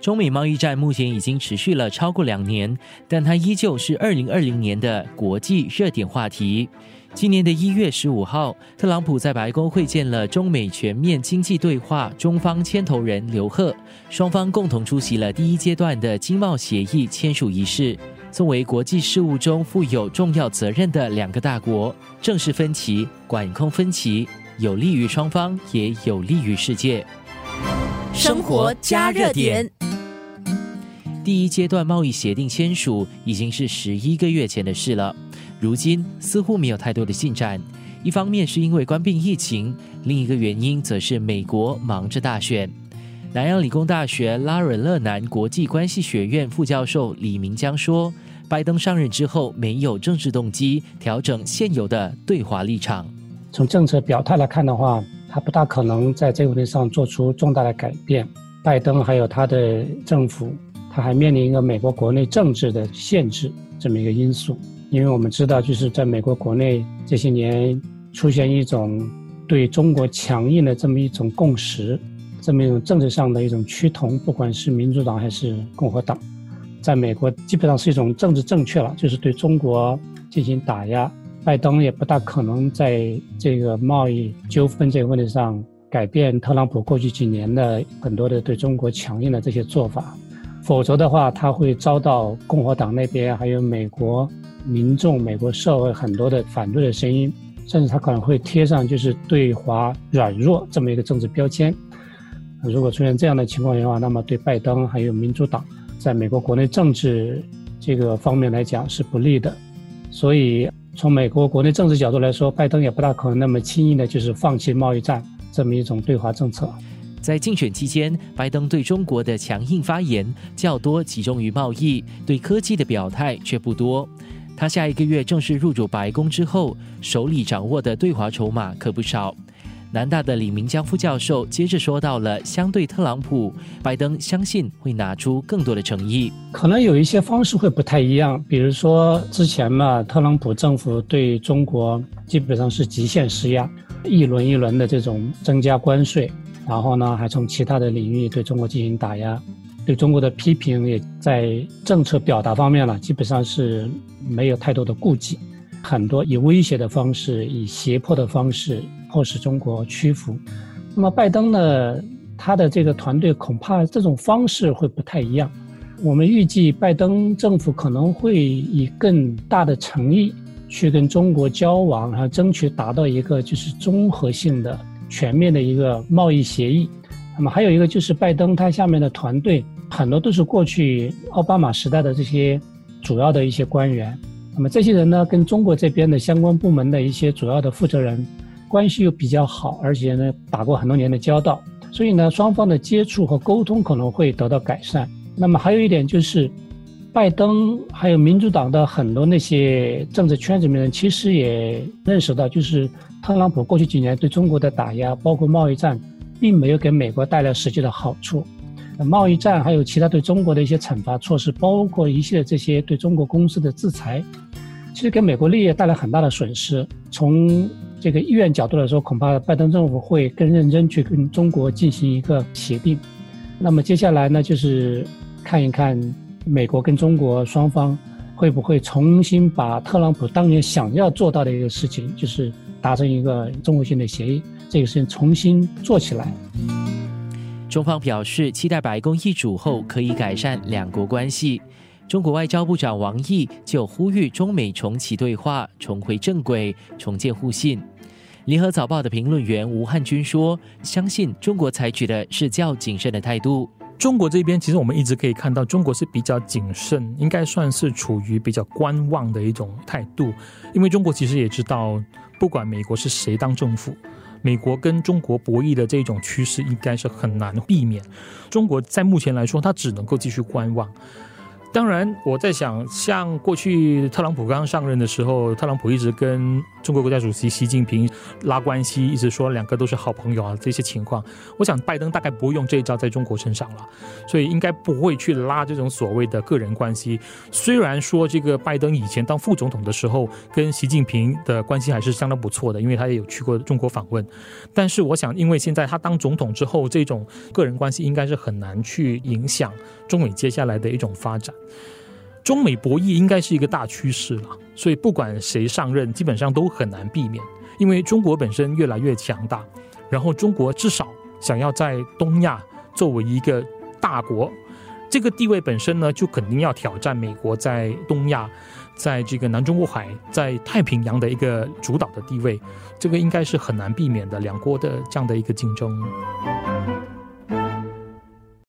中美贸易战目前已经持续了超过两年，但它依旧是二零二零年的国际热点话题。今年的一月十五号，特朗普在白宫会见了中美全面经济对话中方牵头人刘鹤，双方共同出席了第一阶段的经贸协议签署仪式。作为国际事务中负有重要责任的两个大国，正视分歧，管控分歧，有利于双方，也有利于世界。生活加热点。第一阶段贸易协定签署已经是十一个月前的事了，如今似乎没有太多的进展。一方面是因为关闭疫情，另一个原因则是美国忙着大选。南洋理工大学拉尔勒南国际关系学院副教授李明江说：“拜登上任之后没有政治动机调整现有的对华立场。从政策表态来看的话，他不大可能在这个问题上做出重大的改变。拜登还有他的政府。”他还面临一个美国国内政治的限制这么一个因素，因为我们知道，就是在美国国内这些年出现一种对中国强硬的这么一种共识，这么一种政治上的一种趋同，不管是民主党还是共和党，在美国基本上是一种政治正确了，就是对中国进行打压。拜登也不大可能在这个贸易纠纷这个问题上改变特朗普过去几年的很多的对中国强硬的这些做法。否则的话，他会遭到共和党那边还有美国民众、美国社会很多的反对的声音，甚至他可能会贴上就是对华软弱这么一个政治标签。如果出现这样的情况的话，那么对拜登还有民主党在美国国内政治这个方面来讲是不利的。所以从美国国内政治角度来说，拜登也不大可能那么轻易的就是放弃贸易战这么一种对华政策。在竞选期间，拜登对中国的强硬发言较多集中于贸易，对科技的表态却不多。他下一个月正式入主白宫之后，手里掌握的对华筹码可不少。南大的李明江副教授接着说到了，相对特朗普，拜登相信会拿出更多的诚意。可能有一些方式会不太一样，比如说之前嘛，特朗普政府对中国基本上是极限施压，一轮一轮的这种增加关税。然后呢，还从其他的领域对中国进行打压，对中国的批评也在政策表达方面了，基本上是没有太多的顾忌，很多以威胁的方式、以胁迫的方式迫使中国屈服。那么拜登呢，他的这个团队恐怕这种方式会不太一样。我们预计拜登政府可能会以更大的诚意去跟中国交往，然后争取达到一个就是综合性的。全面的一个贸易协议，那么还有一个就是拜登他下面的团队很多都是过去奥巴马时代的这些主要的一些官员，那么这些人呢跟中国这边的相关部门的一些主要的负责人关系又比较好，而且呢打过很多年的交道，所以呢双方的接触和沟通可能会得到改善。那么还有一点就是，拜登还有民主党的很多那些政治圈子里面人其实也认识到就是。特朗普过去几年对中国的打压，包括贸易战，并没有给美国带来实际的好处。贸易战还有其他对中国的一些惩罚措施，包括一系列这些对中国公司的制裁，其实给美国利益带来很大的损失。从这个意愿角度来说，恐怕拜登政府会更认真去跟中国进行一个协定。那么接下来呢，就是看一看美国跟中国双方会不会重新把特朗普当年想要做到的一个事情，就是。达成一个综合性的协议，这个事情重新做起来。中方表示，期待白宫易主后可以改善两国关系。中国外交部长王毅就呼吁中美重启对话，重回正轨，重建互信。联合早报的评论员吴汉军说：“相信中国采取的是较谨慎的态度。中国这边其实我们一直可以看到，中国是比较谨慎，应该算是处于比较观望的一种态度，因为中国其实也知道。”不管美国是谁当政府，美国跟中国博弈的这种趋势应该是很难避免。中国在目前来说，它只能够继续观望。当然，我在想，像过去特朗普刚上任的时候，特朗普一直跟中国国家主席习近平拉关系，一直说两个都是好朋友啊，这些情况，我想拜登大概不会用这一招在中国身上了，所以应该不会去拉这种所谓的个人关系。虽然说这个拜登以前当副总统的时候跟习近平的关系还是相当不错的，因为他也有去过中国访问，但是我想，因为现在他当总统之后，这种个人关系应该是很难去影响中美接下来的一种发展。中美博弈应该是一个大趋势了，所以不管谁上任，基本上都很难避免。因为中国本身越来越强大，然后中国至少想要在东亚作为一个大国，这个地位本身呢，就肯定要挑战美国在东亚，在这个南中国海、在太平洋的一个主导的地位，这个应该是很难避免的两国的这样的一个竞争。